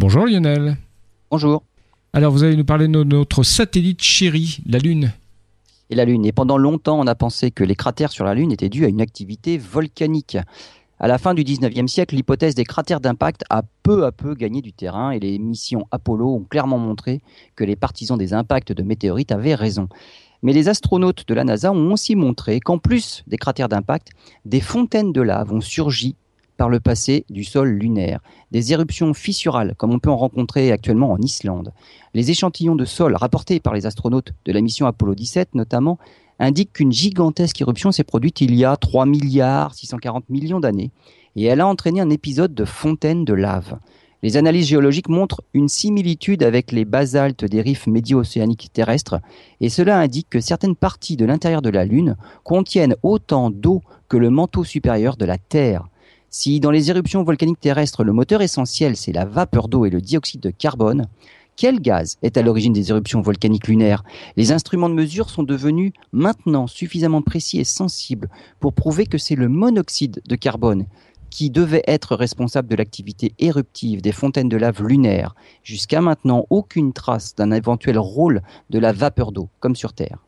Bonjour Lionel. Bonjour. Alors vous allez nous parler de notre satellite chéri, la Lune. Et la Lune. Et pendant longtemps, on a pensé que les cratères sur la Lune étaient dus à une activité volcanique. À la fin du 19e siècle, l'hypothèse des cratères d'impact a peu à peu gagné du terrain et les missions Apollo ont clairement montré que les partisans des impacts de météorites avaient raison. Mais les astronautes de la NASA ont aussi montré qu'en plus des cratères d'impact, des fontaines de lave ont surgi par le passé du sol lunaire, des éruptions fissurales comme on peut en rencontrer actuellement en Islande. Les échantillons de sol rapportés par les astronautes de la mission Apollo 17 notamment indiquent qu'une gigantesque éruption s'est produite il y a 3 milliards 640 millions d'années et elle a entraîné un épisode de fontaine de lave. Les analyses géologiques montrent une similitude avec les basaltes des riffs médio-océaniques terrestres, et cela indique que certaines parties de l'intérieur de la Lune contiennent autant d'eau que le manteau supérieur de la Terre. Si dans les éruptions volcaniques terrestres, le moteur essentiel, c'est la vapeur d'eau et le dioxyde de carbone, quel gaz est à l'origine des éruptions volcaniques lunaires? Les instruments de mesure sont devenus maintenant suffisamment précis et sensibles pour prouver que c'est le monoxyde de carbone qui devait être responsable de l'activité éruptive des fontaines de lave lunaires. Jusqu'à maintenant, aucune trace d'un éventuel rôle de la vapeur d'eau, comme sur Terre.